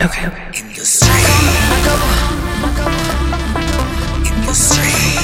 Okay. In the street. In the street.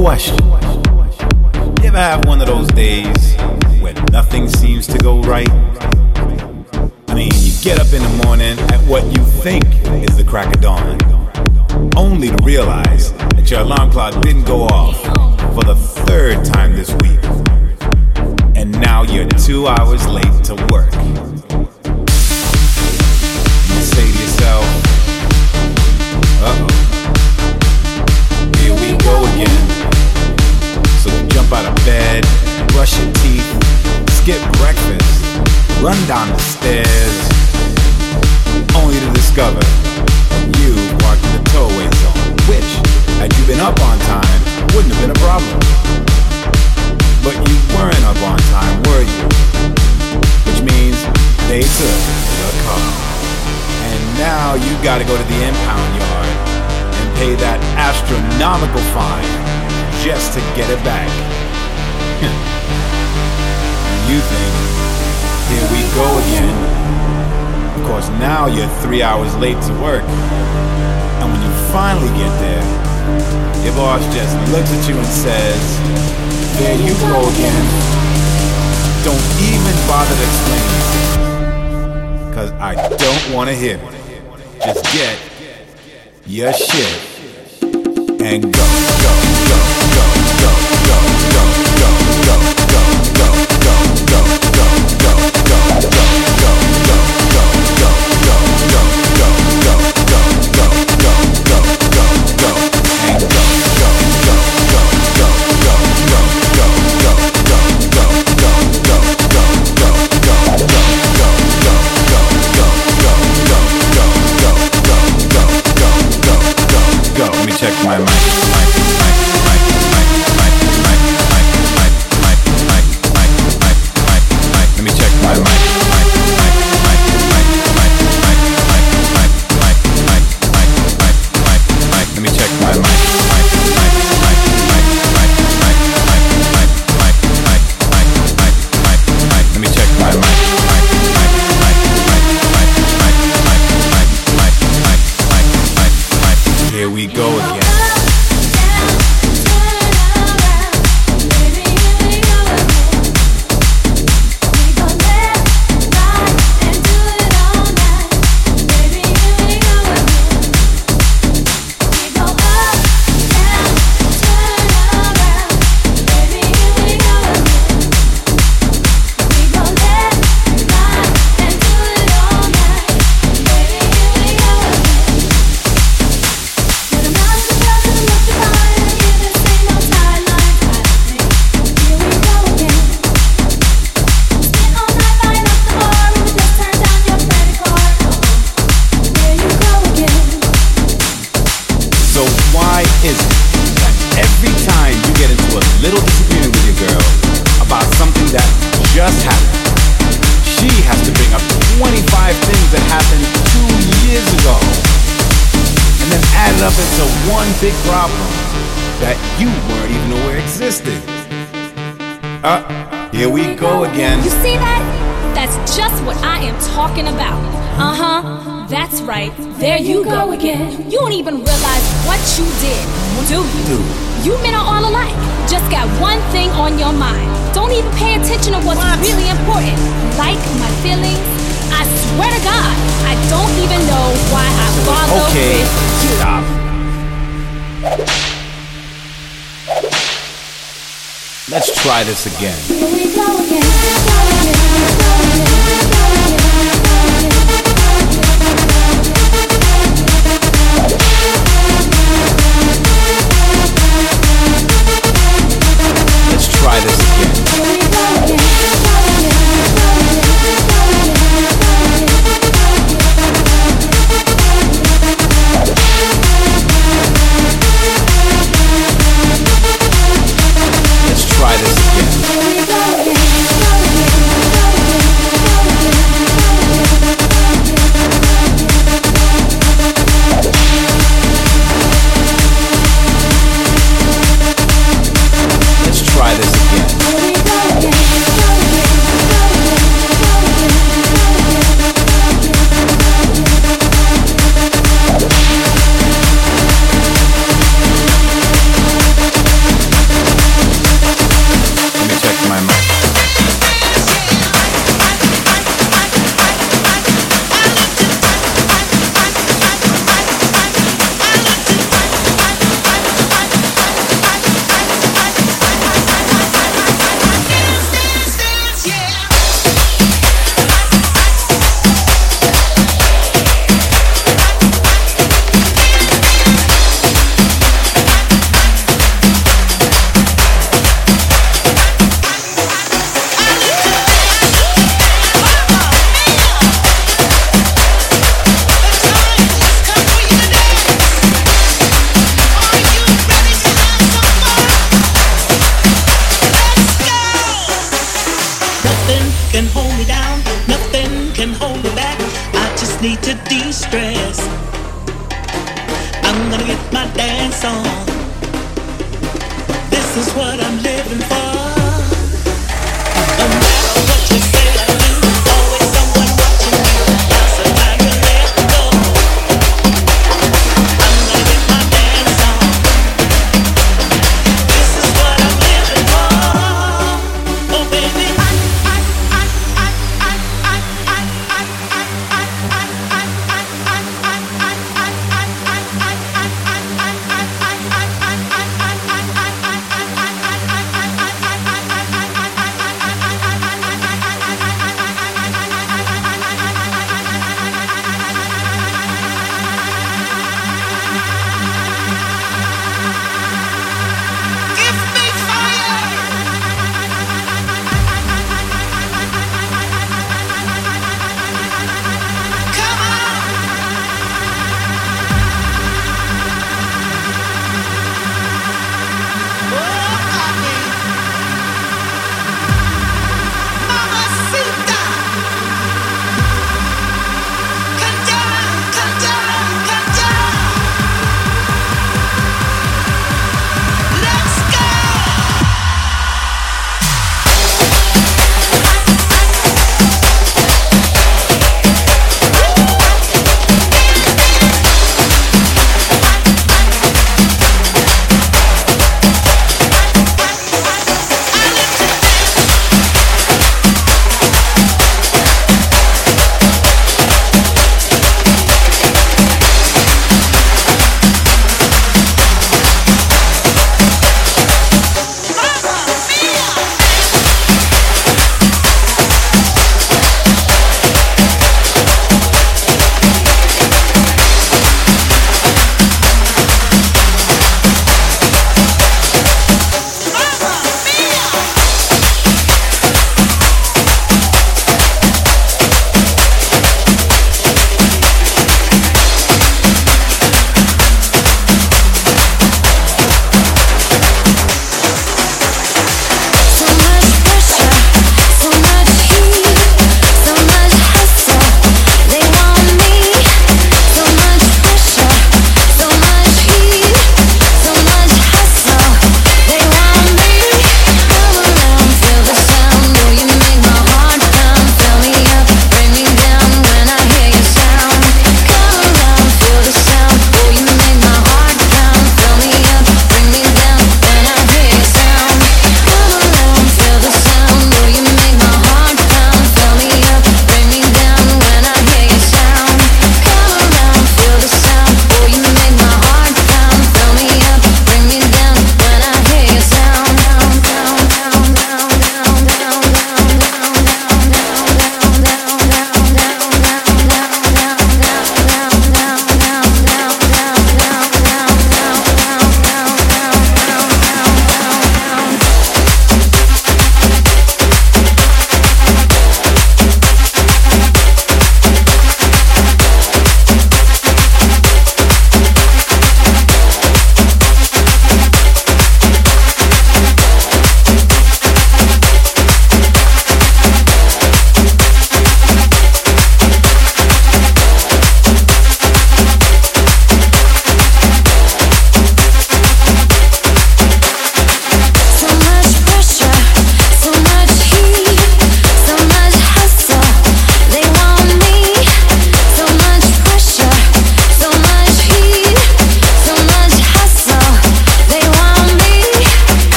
Question. You ever have one of those days when nothing seems to go right? I mean, you get up in the morning at what you think is the crack of dawn, only to realize that your alarm clock didn't go off for the third time this week. And now you're two hours late to work. Out of bed, brush your teeth, skip breakfast, run down the stairs, only to discover you parked in the towaway zone, which, had you been up on time, wouldn't have been a problem. But you weren't up on time, were you? Which means they took the car. And now you gotta go to the impound yard and pay that astronomical fine just to get it back you think, here we go again. Of course, now you're three hours late to work. And when you finally get there, your boss just looks at you and says, there you go again. Don't even bother to explain. Because I don't want to hear it. Just get your shit and go, go, go, go, go, go, go go,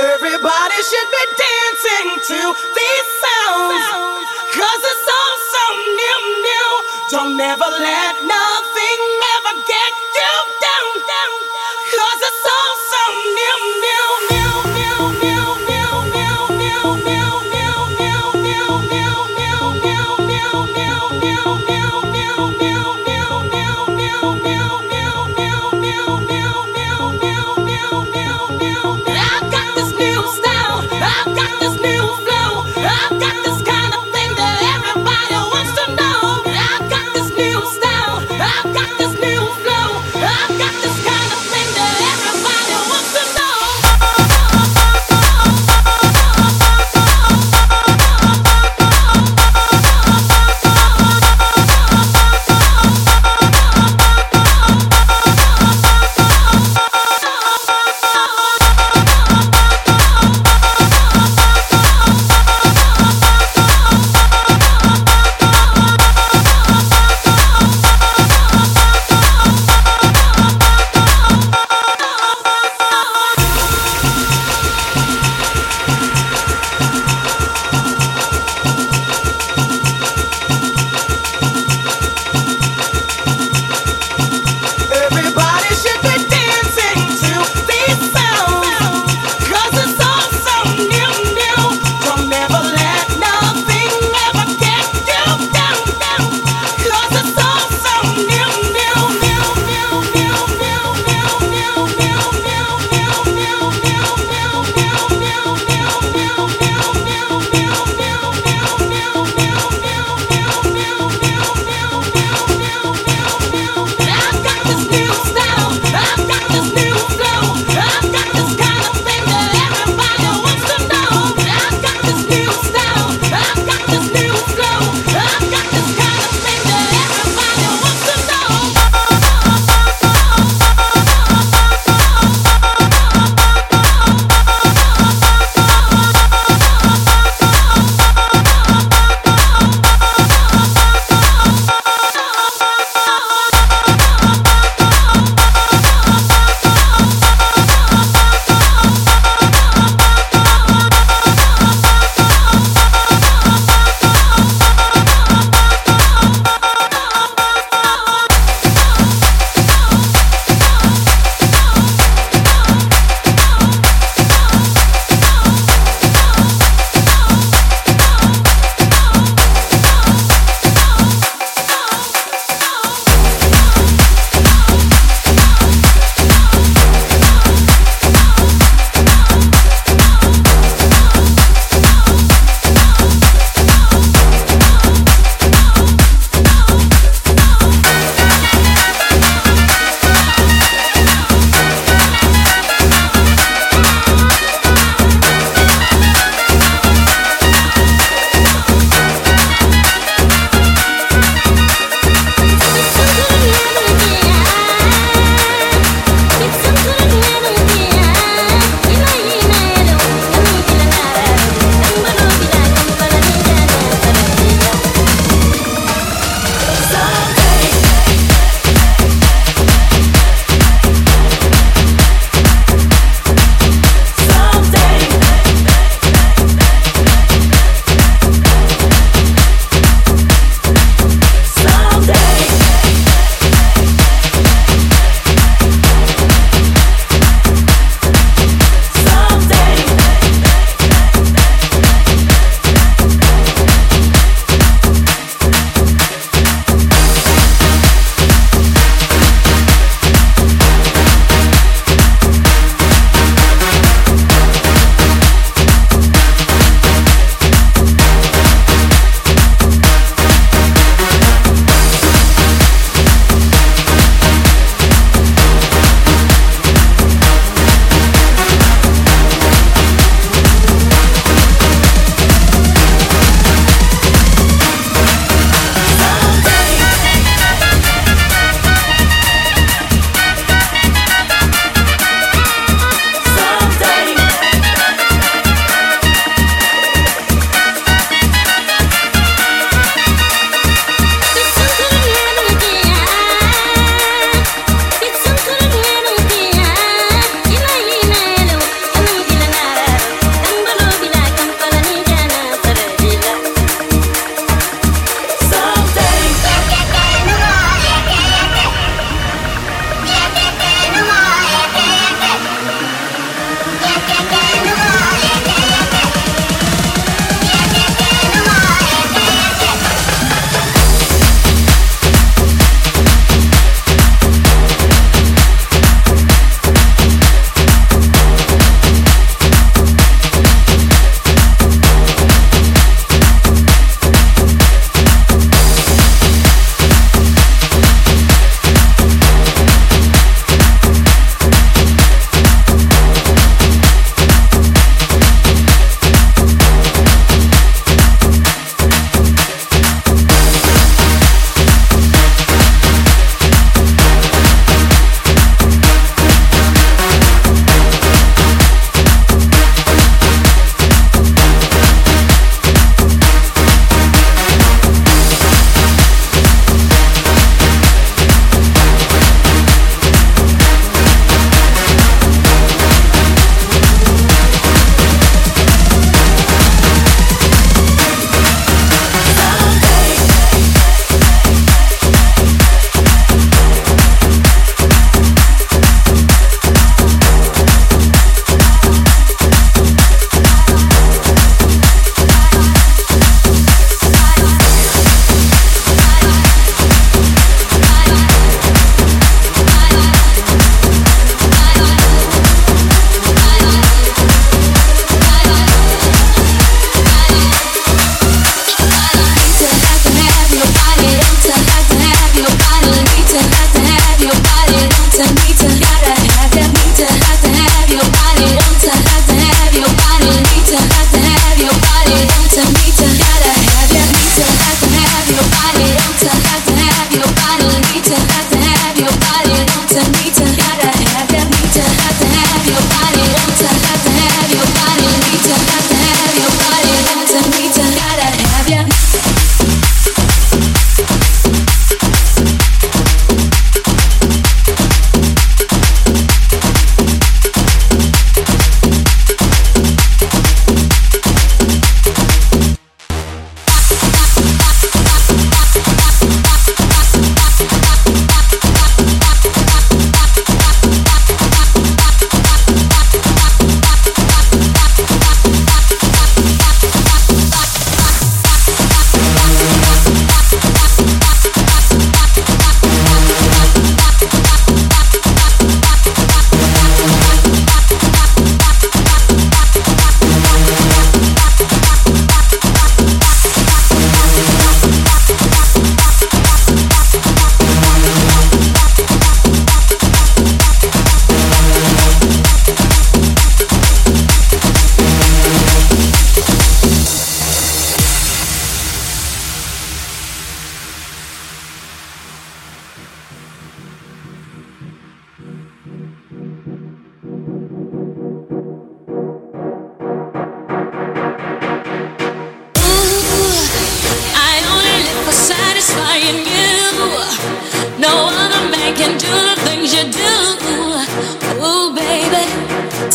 Everybody should be dancing to these sounds. Cause it's all so new, new. Don't ever let nothing ever get you down, down. Cause it's all so new, new, new.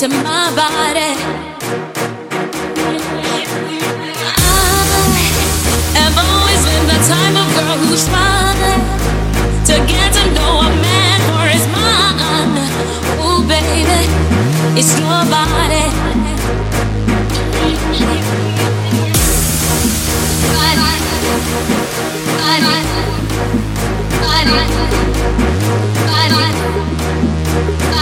to my body. I have always been the type of girl who's smiling to get to know a man for his mind. Oh, baby, it's your body. Bye. Bye. Bye. Bye. Bye.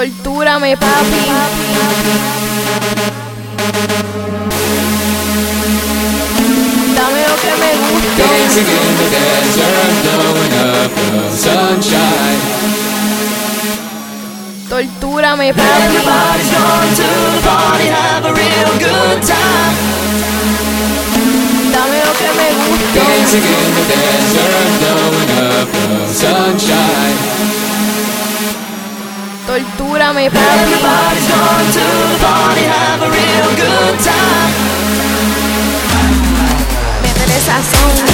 Tortúrame, papi. Dame lo que me gusta. Dancing in the desert, blowing up the sunshine. Tortúrame, papi. Everybody's going to the party, have a real good time. Dame lo que me gusta. Dancing in the desert, blowing up the sunshine. Tortúrame, papi. Métele sazón.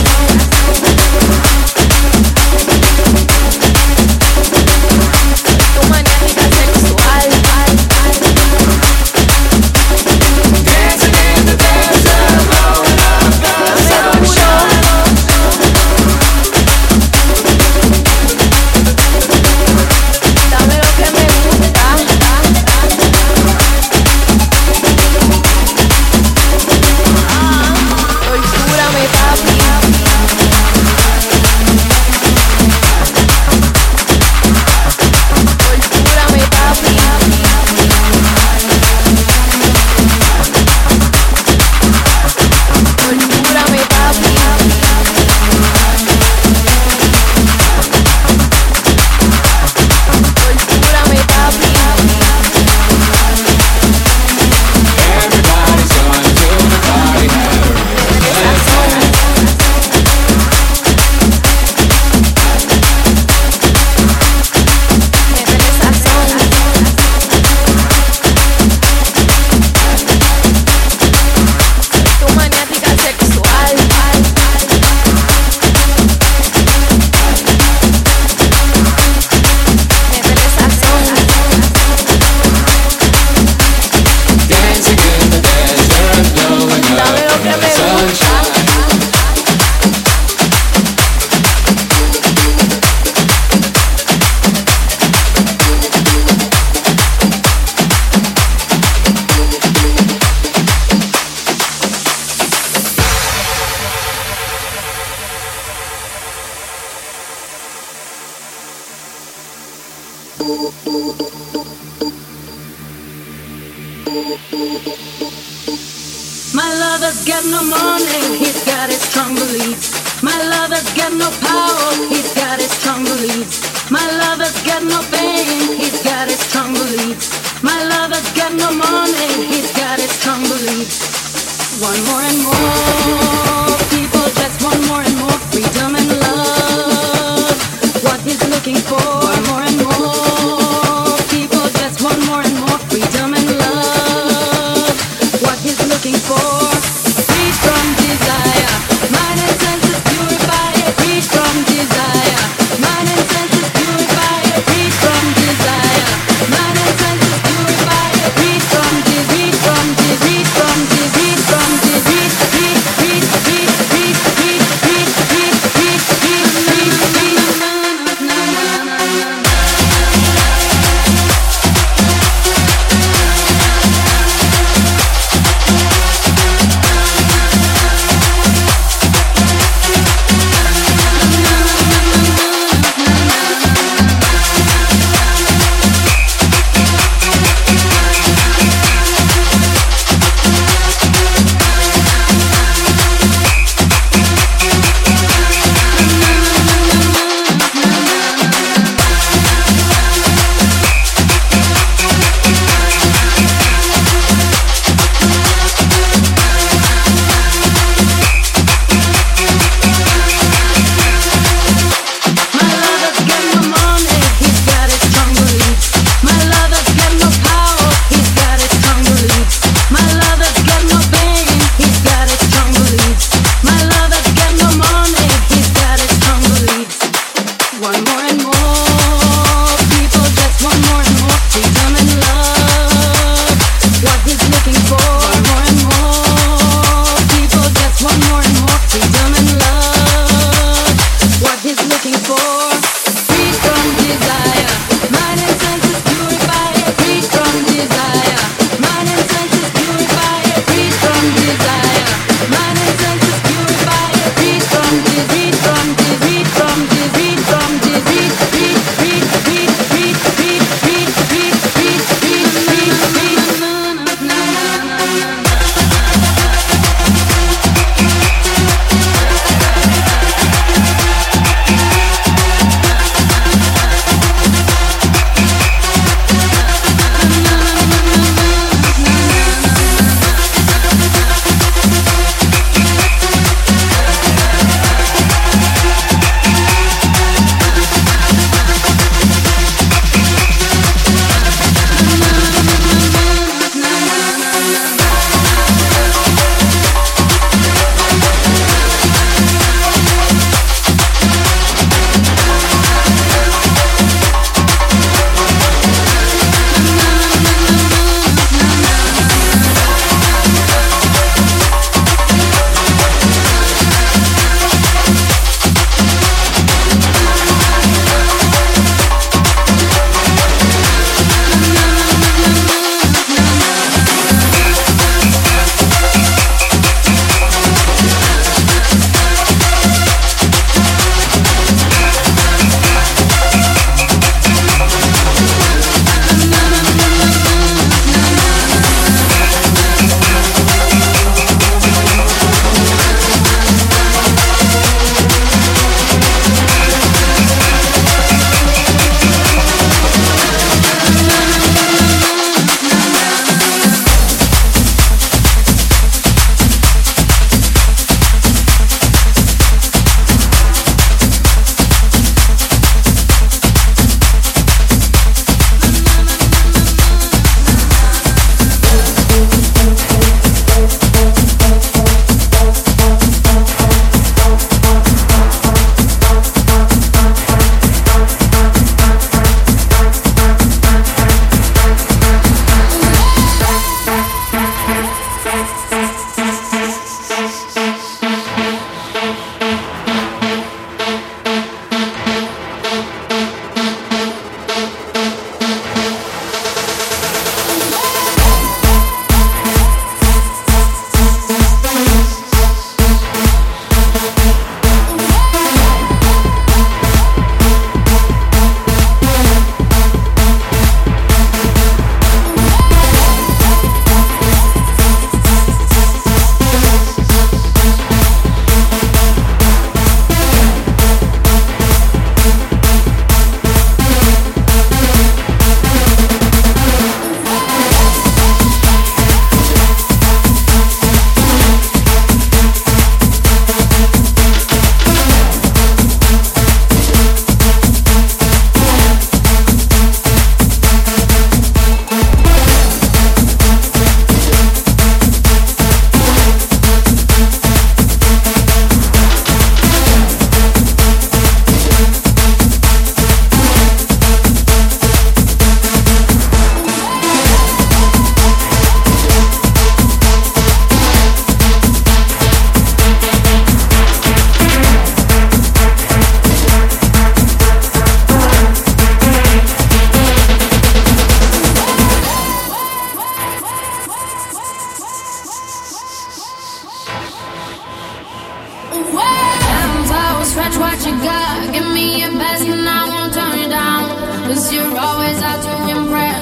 Cause you're always out to impress.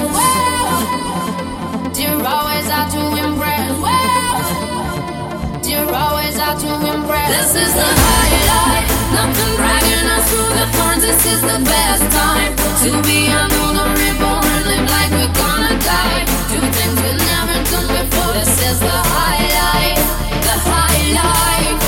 You're always out to impress. You're always out to impress. This is the highlight. Nothing dragging us through the thorns. This is the best time to be under the reborn. Live like we're gonna die. Do things we've never done before. This is the highlight. The highlight.